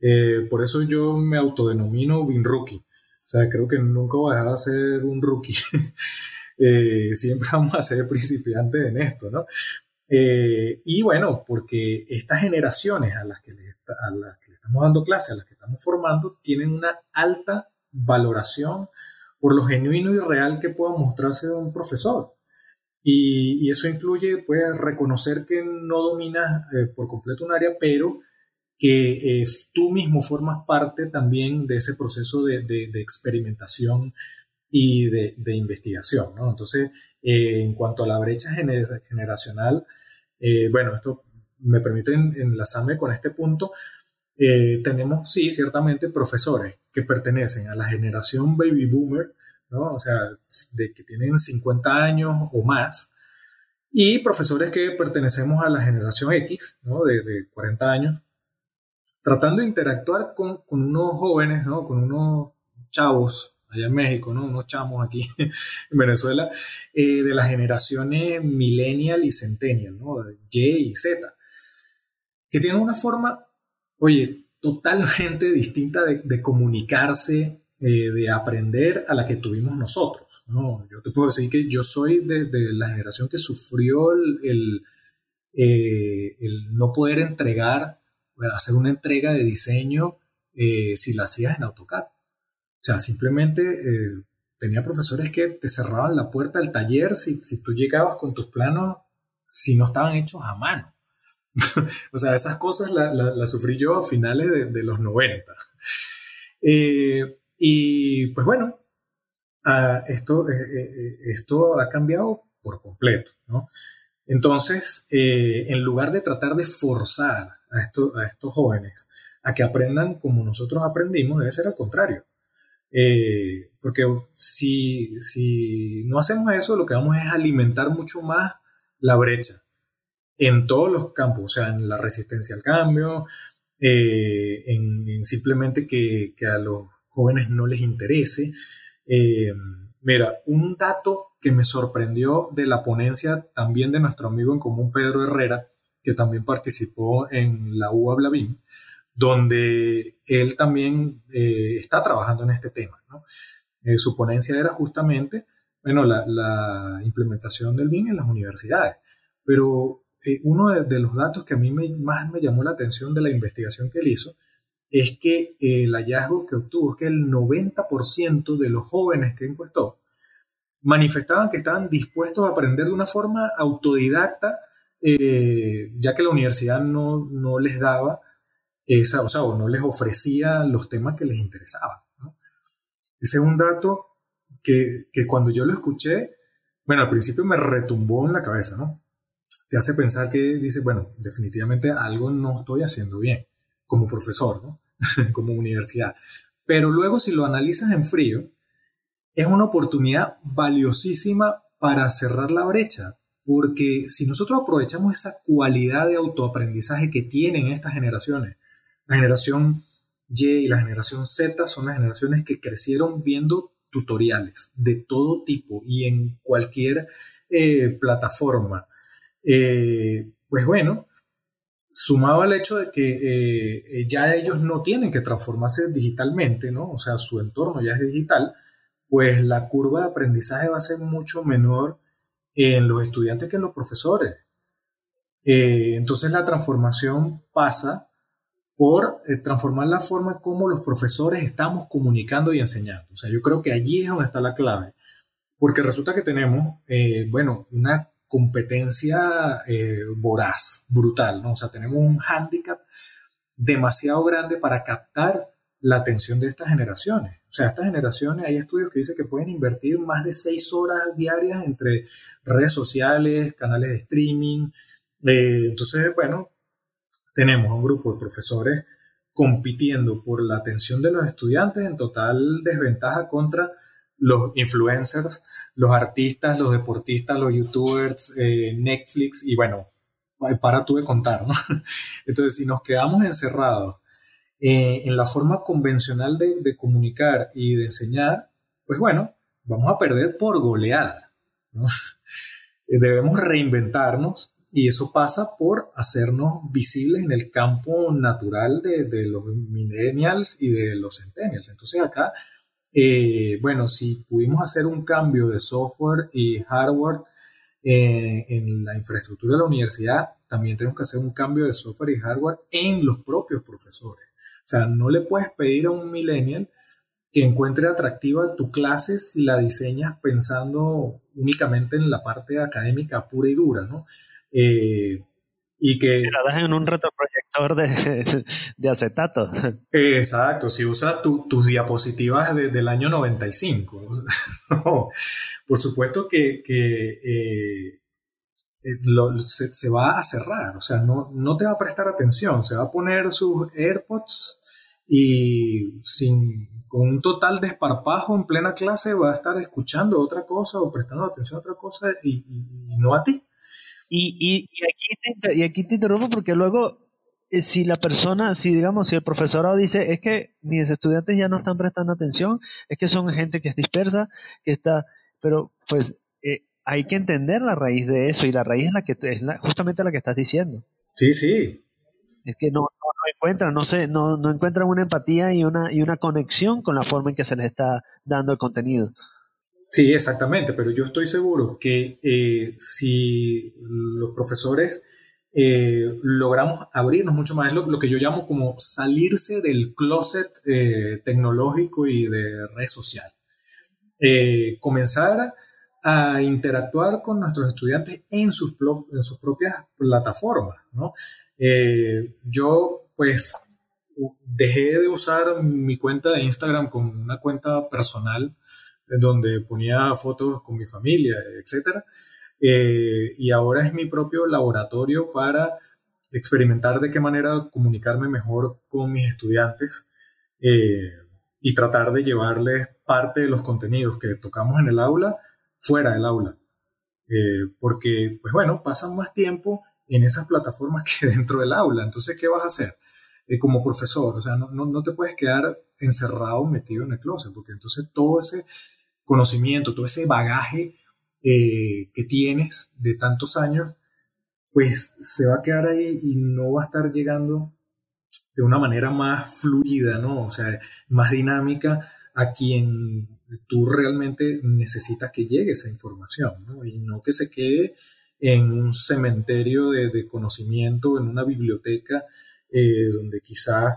Eh, por eso yo me autodenomino Bin Rookie. O sea, creo que nunca voy a dejar de ser un rookie. Eh, siempre vamos a ser principiantes en esto, ¿no? Eh, y bueno, porque estas generaciones a las, que le, a las que le estamos dando clase, a las que estamos formando, tienen una alta valoración por lo genuino y real que pueda mostrarse un profesor. Y, eso incluye pues, reconocer que no dominas eh, por completo un área, pero que eh, tú mismo formas parte también de ese proceso de, de, experimentación y de, de investigación. ¿no? Entonces, eh, en cuanto a la brecha generacional, bueno, esto me permite enlazarme con este punto. tenemos, sí, ciertamente profesores que pertenecen a la generación baby boomer, o sea, de que tienen 50 años o más, y profesores que pertenecemos a la generación X, ¿no? De, de 40 años, tratando de interactuar con, con, unos jóvenes, ¿no? Con unos chavos allá en México, ¿no? Unos chamos aquí en Venezuela, eh, de las generaciones millennial y centennial, ¿no? Y y Z, que tienen una forma, oye, totalmente distinta de, de comunicarse, eh, de aprender a la que tuvimos nosotros. ¿no? Yo te puedo decir que yo soy de, la generación que sufrió el, eh, el, no poder entregar, hacer una entrega de diseño eh, si la hacías en AutoCAD. O sea, simplemente tenía profesores que te cerraban la puerta del taller si, si tú llegabas con tus planos si no estaban hechos a mano. o sea, esas cosas las la, sufrí yo a finales de, los 90. Eh, y pues bueno, ah, esto, eh, eh, eh, esto ha cambiado por completo, ¿no? Entonces, en lugar de tratar de forzar a, a estos jóvenes a que aprendan como nosotros aprendimos, debe ser al contrario. porque si, si no hacemos eso, lo que vamos es alimentar mucho más la brecha en todos los campos, o sea, en la resistencia al cambio, en, simplemente que, que, a los jóvenes no les interese. Eh, mira, un dato que me sorprendió de la ponencia también de nuestro amigo en común Pedro Herrera, que también participó en la UA Blavin, donde él también eh, está trabajando en este tema. Eh, su ponencia era justamente, bueno, la, implementación del BIM en las universidades. Pero uno de, los datos que a mí más me llamó la atención de la investigación que él hizo es que el hallazgo que obtuvo es que el 90% de los jóvenes que encuestó manifestaban que estaban dispuestos a aprender de una forma autodidacta, eh, ya que la universidad no, no, les daba esa, o sea, o no les ofrecía los temas que les interesaban. Ese es un dato que, que, cuando yo lo escuché, bueno, al principio me retumbó en la cabeza, ¿no? Te hace pensar que dice, bueno, definitivamente algo no estoy haciendo bien como profesor, ¿no? como universidad. Pero luego si lo analizas en frío, es una oportunidad valiosísima para cerrar la brecha, porque si nosotros aprovechamos esa cualidad de autoaprendizaje que tienen estas generaciones, la generación Y y la generación Z son las generaciones que crecieron viendo tutoriales de todo tipo y en cualquier eh, plataforma. Eh, pues bueno, sumado al hecho de que eh, eh, ya ellos no tienen que transformarse digitalmente, ¿no? O sea, su entorno ya es digital, pues la curva de aprendizaje va a ser mucho menor en los estudiantes que en los profesores. Eh, entonces la transformación pasa por transformar la forma como los profesores estamos comunicando y enseñando. O sea, yo creo que allí es donde está la clave, porque resulta que tenemos, bueno, una competencia eh, voraz, brutal, ¿no? O sea, tenemos un hándicap demasiado grande para captar la atención de estas generaciones. O sea, estas generaciones, hay estudios que dicen que pueden invertir más de seis horas diarias entre redes sociales, canales de streaming. Eh, entonces, bueno, tenemos un grupo de profesores compitiendo por la atención de los estudiantes en total desventaja contra los influencers, los artistas, los deportistas, los youtubers, eh, Netflix y bueno, para tú de contar, ¿no? Entonces, si nos quedamos encerrados eh, en la forma convencional de, comunicar y de enseñar, pues bueno, vamos a perder por goleada, ¿no? Debemos reinventarnos y eso pasa por hacernos visibles en el campo natural de, los millennials y de los centennials. Entonces acá, eh, bueno, si pudimos hacer un cambio de software y hardware eh, en la infraestructura de la universidad, también tenemos que hacer un cambio de software y hardware en los propios profesores. O sea, no le puedes pedir a un millennial que encuentre atractiva tu clase si la diseñas pensando únicamente en la parte académica pura y dura, ¿no? Eh, y que... Si la das en un retroproyector de, de acetato. Exacto, si usas tus diapositivas de, del año 95. por supuesto que, eh, eh, se, va a cerrar, o sea, no, no te va a prestar atención, se va a poner sus AirPods y sin, con un total desparpajo en plena clase va a estar escuchando otra cosa o prestando atención a otra cosa y no a ti. Y, y, y, aquí te, y aquí te interrumpo porque luego, eh, si la persona, si digamos, si el profesorado dice, es que mis estudiantes ya no están prestando atención, es que son gente que es dispersa, que está, pero pues eh, hay que entender la raíz de eso y la raíz es la que es justamente la que estás diciendo. Sí, sí. Es que no, no, encuentran, no sé, no, no encuentran una empatía y una, y una conexión con la forma en que se les está dando el contenido. Sí, exactamente, pero yo estoy seguro que eh, si los profesores eh, logramos abrirnos mucho más, lo, lo, que yo llamo como salirse del closet eh, tecnológico y de red social. comenzar a interactuar con nuestros estudiantes en sus, en sus propias plataformas, ¿no? yo, pues, dejé de usar mi cuenta de Instagram como una cuenta personal donde ponía fotos con mi familia, etc. Eh, y ahora es mi propio laboratorio para experimentar de qué manera comunicarme mejor con mis estudiantes eh, y tratar de llevarles parte de los contenidos que tocamos en el aula fuera del aula. Eh, porque, pues bueno, pasan más tiempo en esas plataformas que dentro del aula. Entonces, ¿qué vas a hacer? como profesor, o sea, no, no, no, te puedes quedar encerrado, metido en el closet, porque entonces todo ese conocimiento, todo ese bagaje eh, que tienes de tantos años, pues se va a quedar ahí y no va a estar llegando de una manera más fluida, ¿no? O sea, más dinámica a quien tú realmente necesitas que llegue esa información. Y no que se quede en un cementerio de, conocimiento, en una biblioteca eh, donde quizás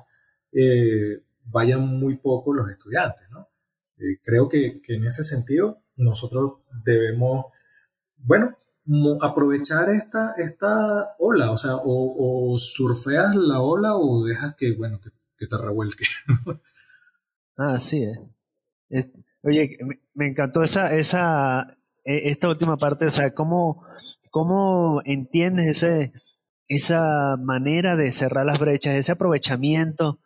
eh, vayan muy pocos los estudiantes, ¿no? Eh, creo que, que, en ese sentido nosotros debemos, bueno, aprovechar esta, esta ola, o sea, o, surfeas la ola o dejas que, bueno, que, te revuelque. ah, sí, es. oye, me, encantó esa, esa, e, esta última parte, o sea, cómo, cómo entiendes ese, esa manera de cerrar las brechas, ese aprovechamiento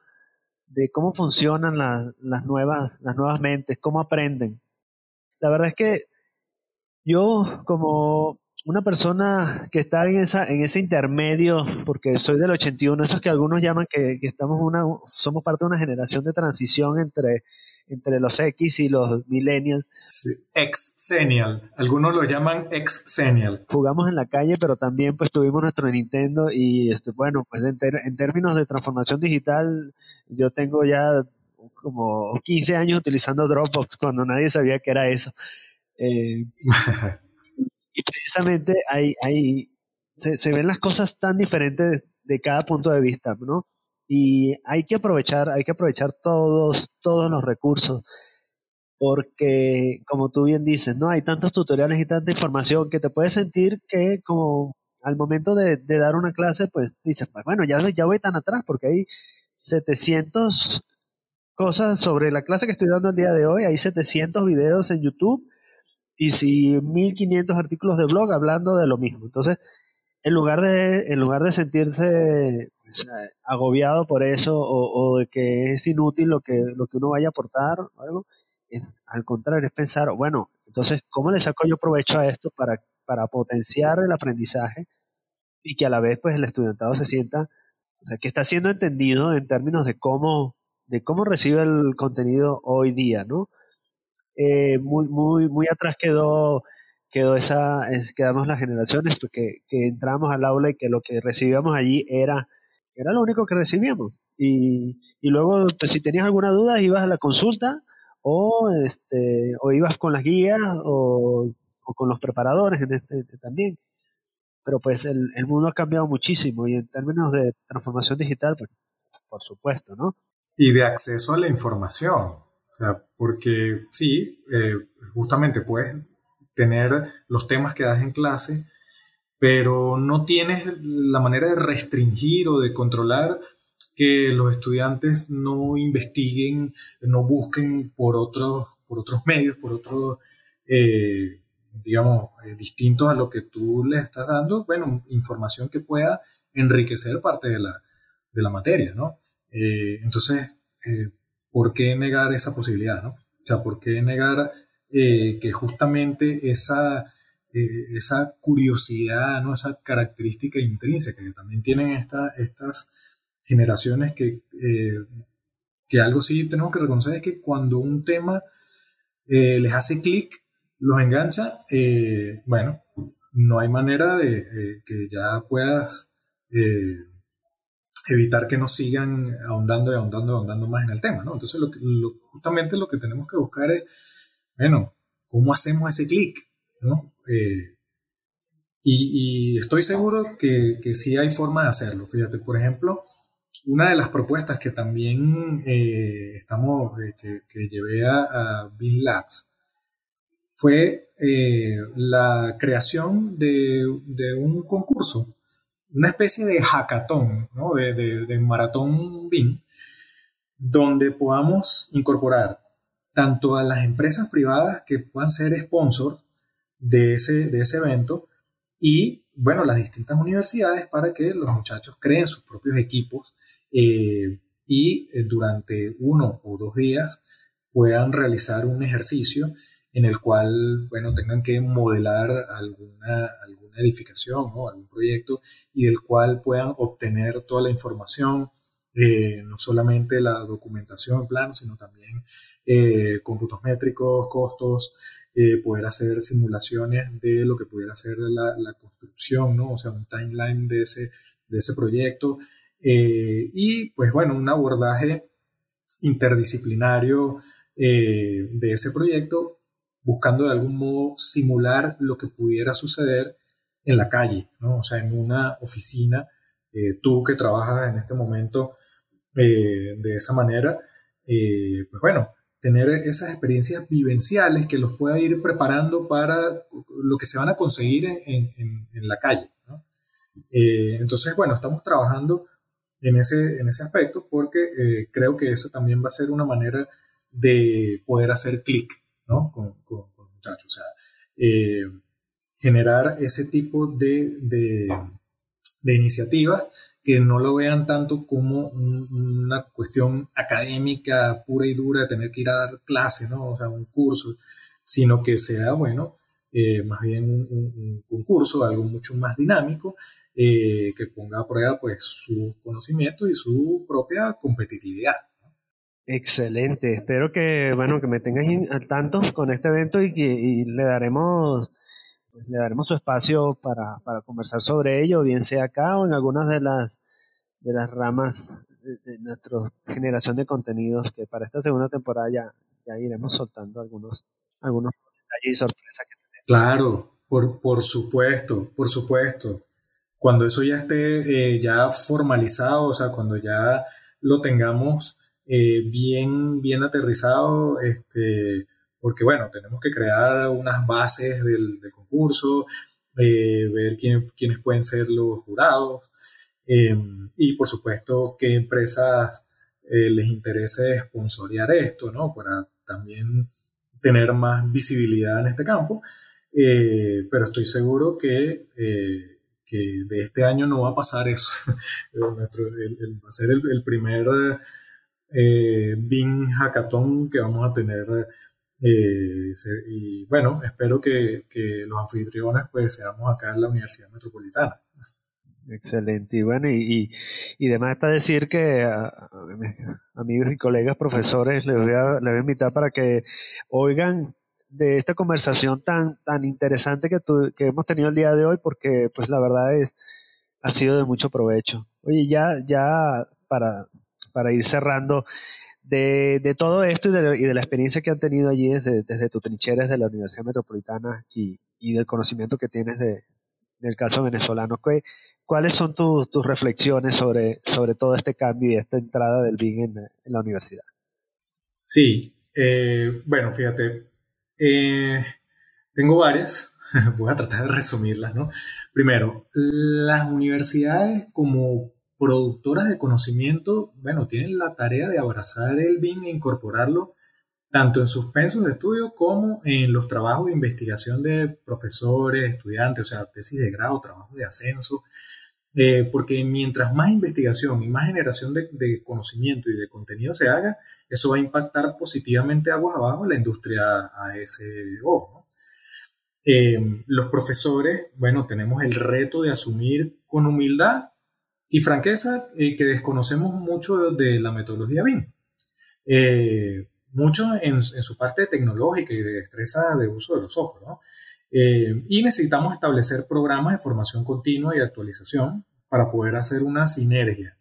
de cómo funcionan las, nuevas, las nuevas mentes, cómo aprenden. La verdad es que yo como una persona que está en, esa, en ese intermedio, porque soy del 81, esos que algunos llaman que, que estamos una, somos parte de una generación de transición entre entre los X y los millennials. Sí, ex-senial. Algunos lo llaman ex-senial. Jugamos en la calle, pero también pues tuvimos nuestro Nintendo y este, bueno, pues en, en términos de transformación digital, yo tengo ya como 15 años utilizando Dropbox cuando nadie sabía que era eso. Eh, y precisamente hay, hay, se, se, ven las cosas tan diferentes de, de cada punto de vista, ¿no? Y hay que aprovechar, hay que aprovechar todos, todos los recursos, porque como tú bien dices, ¿no? Hay tantos tutoriales y tanta información que te puedes sentir que como al momento de, dar una clase, pues dices, pues bueno, ya, ya voy tan atrás porque hay 700 cosas sobre la clase que estoy dando el día de hoy, hay 700 videos en YouTube y si 1500 artículos de blog hablando de lo mismo. Entonces, en lugar de, en lugar de sentirse agobiado por eso o, de que es inútil lo que, lo que uno vaya a aportar o algo. al contrario, es pensar, bueno, entonces, ¿cómo le saco yo provecho a esto para, para potenciar el aprendizaje y que a la vez pues el estudiantado se sienta, o sea, que está siendo entendido en términos de cómo, de cómo recibe el contenido hoy día, ¿no? Eh, muy, muy, muy atrás quedó, quedó esa, es, quedamos las generaciones que, que entramos al aula y que lo que recibíamos allí era, era lo único que recibíamos. Y, y luego, pues, si tenías alguna duda, ibas a la consulta o, este, o ibas con las guías o, con los preparadores este, también. Pero pues el, el, mundo ha cambiado muchísimo y en términos de transformación digital, pues, por supuesto, ¿no? Y de acceso a la información. O sea, porque sí, eh, justamente puedes tener los temas que das en clase, pero no tienes la manera de restringir o de controlar que los estudiantes no investiguen, no busquen por otros, por otros medios, por otros, eh, digamos, eh, distintos a lo que tú les estás dando, bueno, información que pueda enriquecer parte de la, de la materia, ¿no? Eh, entonces, ¿por qué negar esa posibilidad, ¿no? O sea, ¿por qué negar que justamente esa, esa curiosidad, ¿no? Esa característica intrínseca que también tienen esta, estas generaciones que, eh, que algo sí tenemos que reconocer es que cuando un tema eh, les hace clic, los engancha, eh, bueno, no hay manera de que ya puedas evitar que nos sigan ahondando y ahondando y ahondando más en el tema, ¿no? Entonces, lo, justamente lo que tenemos que buscar es, bueno, ¿cómo hacemos ese clic? ¿no? y, y, estoy seguro que, que sí hay forma de hacerlo. Fíjate, por ejemplo, una de las propuestas que también eh, estamos, eh, que, llevé a, a Labs fue eh, la creación de, un concurso, una especie de hackathon, ¿no? de, de, maratón BIM, donde podamos incorporar tanto a las empresas privadas que puedan ser sponsors de ese, de ese evento y, bueno, las distintas universidades para que los muchachos creen sus propios equipos eh, y eh, durante uno o dos días puedan realizar un ejercicio en el cual, bueno, tengan que modelar alguna, alguna edificación o algún proyecto y del cual puedan obtener toda la información, eh, no solamente la documentación en plano, sino también cómputos métricos, costos, poder hacer simulaciones de lo que pudiera ser la, la, construcción, ¿no? O sea, un timeline de ese, de ese proyecto, eh, y pues bueno, un abordaje interdisciplinario eh, de ese proyecto, buscando de algún modo simular lo que pudiera suceder en la calle, ¿no? O sea, en una oficina, eh, tú que trabajas en este momento de esa manera, pues bueno, tener esas experiencias vivenciales que los pueda ir preparando para lo que se van a conseguir en, en, la calle. ¿no? entonces, bueno, estamos trabajando en ese, en ese aspecto, porque eh, creo que eso también va a ser una manera de poder hacer clic ¿no? con, con, muchachos. O sea, eh, generar ese tipo de, de, de, iniciativas que no lo vean tanto como una cuestión académica pura y dura de tener que ir a dar clase, ¿no? O sea, un curso, sino que sea, bueno, eh, más bien un, un, concurso, algo mucho más dinámico, eh, que ponga a prueba pues su conocimiento y su propia competitividad. Excelente, espero que bueno que me tengas al tanto con este evento y que le daremos pues, le daremos su espacio para, para, conversar sobre ello, bien sea acá o en algunas de las de las ramas de, nuestra generación de contenidos que para esta segunda temporada ya, ya iremos soltando algunos algunos detalles y sorpresas que Claro, por, por supuesto, por supuesto. Cuando eso ya esté eh, ya formalizado, o sea, cuando ya lo tengamos eh, bien, bien aterrizado, este, porque bueno, tenemos que crear unas bases del, concurso, eh, ver quién, quiénes pueden ser los jurados em, y por supuesto qué empresas les interese sponsorear esto, ¿no? Para también tener más visibilidad en este campo. Eh, pero estoy seguro que, eh, que de este año no va a pasar eso. va a ser el, primer eh, BIM Hackathon que vamos a tener. Eh, y bueno, espero que, que, los anfitriones pues seamos acá en la Universidad Metropolitana. Excelente. Y bueno, y, y, demás está decir que a, amigos y colegas profesores les voy, a, les voy a invitar para que oigan de esta conversación tan, tan interesante que, que hemos tenido el día de hoy, porque pues la verdad es, ha sido de mucho provecho. Oye, ya, ya para, para ir cerrando, de, todo esto y de, la experiencia que han tenido allí desde, desde tu trincheras de la Universidad Metropolitana y, del conocimiento que tienes de, del caso venezolano, ¿cuáles son tus, reflexiones sobre, sobre todo este cambio y esta entrada del BIN en, en la universidad? Sí, eh, bueno, fíjate, eh, tengo varias, voy a tratar de resumirlas, ¿no? Primero, las universidades como productoras de conocimiento, bueno, tienen la tarea de abrazar el BIM e incorporarlo tanto en sus pensos de estudio como en los trabajos de investigación de profesores, estudiantes, o sea, tesis de grado, trabajos de ascenso, eh, porque mientras más investigación y más generación de, conocimiento y de contenido se haga, eso va a impactar positivamente aguas abajo la industria ASO. ¿no? Eh, los profesores, bueno, tenemos el reto de asumir con humildad y franqueza eh, que desconocemos mucho de la metodología BIM. mucho en, en, su parte tecnológica y de destreza de uso de los software, ¿no? Eh, y necesitamos establecer programas de formación continua y actualización para poder hacer una sinergia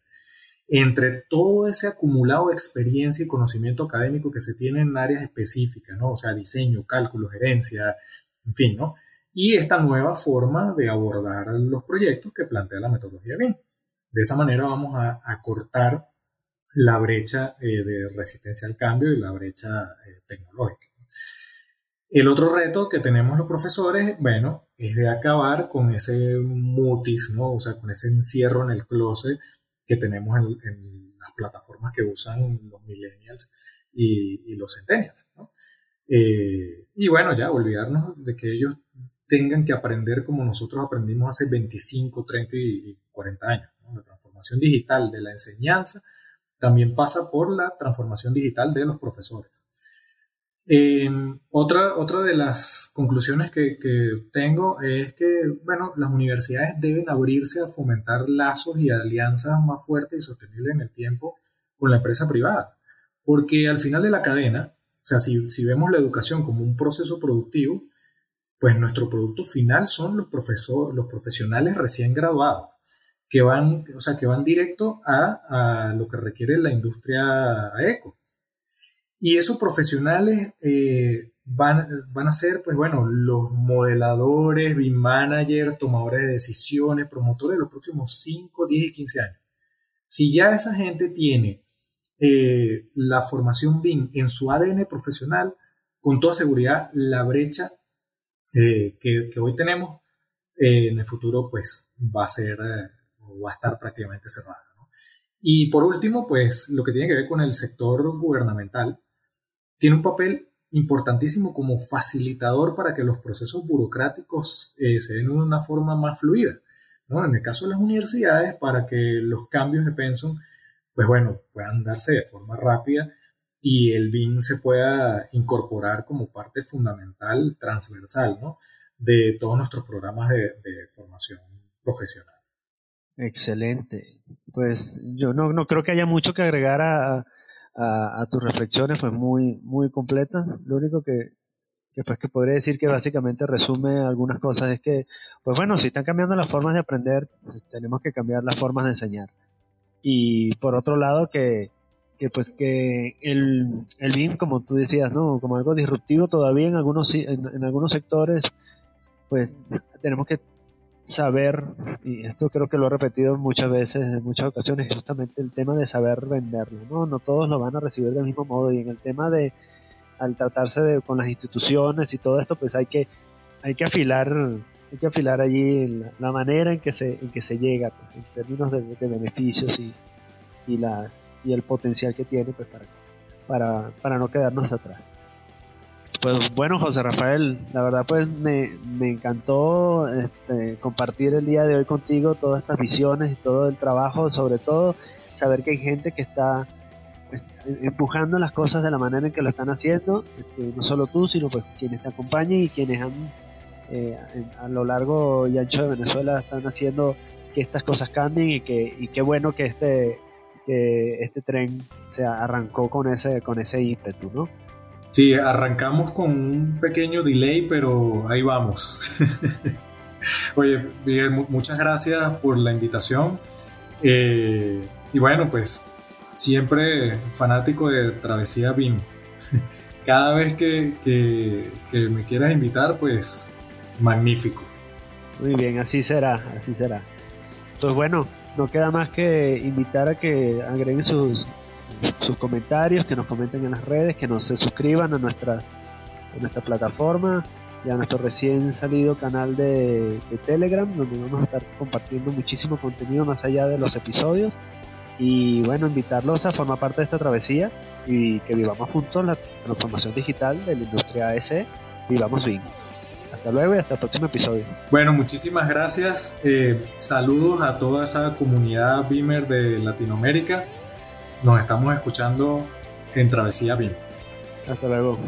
entre todo ese acumulado de experiencia y conocimiento académico que se tiene en áreas específicas, ¿no? O sea, diseño, cálculo, gerencia, en fin, ¿no? Y esta nueva forma de abordar los proyectos que plantea la metodología BIM. De esa manera vamos a, cortar la brecha eh, de resistencia al cambio y la brecha eh, tecnológica. El otro reto que tenemos los profesores, bueno, es de acabar con ese mutis, ¿no? O sea, con ese encierro en el closet que tenemos en, las plataformas que usan los millennials y, los centennials, ¿no? Eh, y bueno, ya olvidarnos de que ellos tengan que aprender como nosotros aprendimos hace 25, 30 y 40 años. Digital de la enseñanza también pasa por la transformación digital de los profesores. Em, otra, otra de las conclusiones que, tengo es que, bueno, las universidades deben abrirse a fomentar lazos y alianzas más fuertes y sostenibles en el tiempo con la empresa privada. Porque al final de la cadena, o sea, si, si vemos la educación como un proceso productivo, pues nuestro producto final son los, profesores, los profesionales recién graduados, que van, o sea, que van directo a, a lo que requiere la industria eco. Y esos profesionales eh, van, van a ser, pues bueno, los modeladores, BIM managers, tomadores de decisiones, promotores de los próximos 5, 10 y 15 años. Si ya esa gente tiene eh, la formación BIM en su ADN profesional, con toda seguridad la brecha eh, que, que, hoy tenemos en el futuro pues va a ser va a estar prácticamente cerrada. Y por último, pues lo que tiene que ver con el sector gubernamental, tiene un papel importantísimo como facilitador para que los procesos burocráticos eh, se den de una forma más fluida. ¿no? En el caso de las universidades, para que los cambios de pensum, pues bueno, puedan darse de forma rápida y el BIM se pueda incorporar como parte fundamental, transversal, ¿no? de todos nuestros programas de formación profesional. Excelente. Pues yo no, no creo que haya mucho que agregar a, a, tus reflexiones, pues muy, muy completas. Lo único que, que, pues, que podría decir que básicamente resume algunas cosas es que, pues bueno, si están cambiando las formas de aprender, pues, tenemos que cambiar las formas de enseñar. Y por otro lado, que, que pues que el, el BIM, como tú decías, ¿no? Como algo disruptivo todavía en algunos, en, en algunos sectores, pues tenemos que saber, y esto creo que lo he repetido muchas veces, en muchas ocasiones, justamente el tema de saber venderlo, ¿no? No todos lo van a recibir del mismo modo y en el tema de, al tratarse de, con las instituciones y todo esto, pues hay que, hay que afilar, hay que afilar allí la, manera en que se, en que se llega, pues, en términos de, beneficios y, y, las, y el potencial que tiene, pues para, para, para no quedarnos atrás. Pues bueno, José Rafael, la verdad pues me, encantó este, compartir el día de hoy contigo todas estas visiones y todo el trabajo, sobre todo saber que hay gente que está pues, empujando las cosas de la manera en que lo están haciendo, este, no solo tú, sino pues quienes te acompañan y quienes han eh, a lo largo y ancho de Venezuela están haciendo que estas cosas cambien y que y qué bueno que este este tren se arrancó con ese con ese ímpetu, ¿no? Sí, arrancamos con un pequeño delay, pero ahí vamos. Oye, Miguel, muchas gracias por la invitación. Eh, y bueno, pues siempre fanático de Travesía BIM. Cada vez que, que, me quieras invitar, pues magnífico. Muy bien, así será, así será. Pues bueno, no queda más que invitar a que agreguen sus, sus comentarios, que nos comenten en las redes, que nos se suscriban a nuestra, nuestra plataforma y a nuestro recién salido canal de, Telegram, donde vamos a estar compartiendo muchísimo contenido más allá de los episodios. Y bueno, invitarlos a formar parte de esta travesía y que vivamos juntos la transformación digital de la industria AS. Vivamos bien. Hasta luego y hasta el próximo episodio. Bueno, muchísimas gracias. Eh, saludos a toda esa comunidad Beamer de Latinoamérica. Nos estamos escuchando en Travesía BIM. Hasta luego.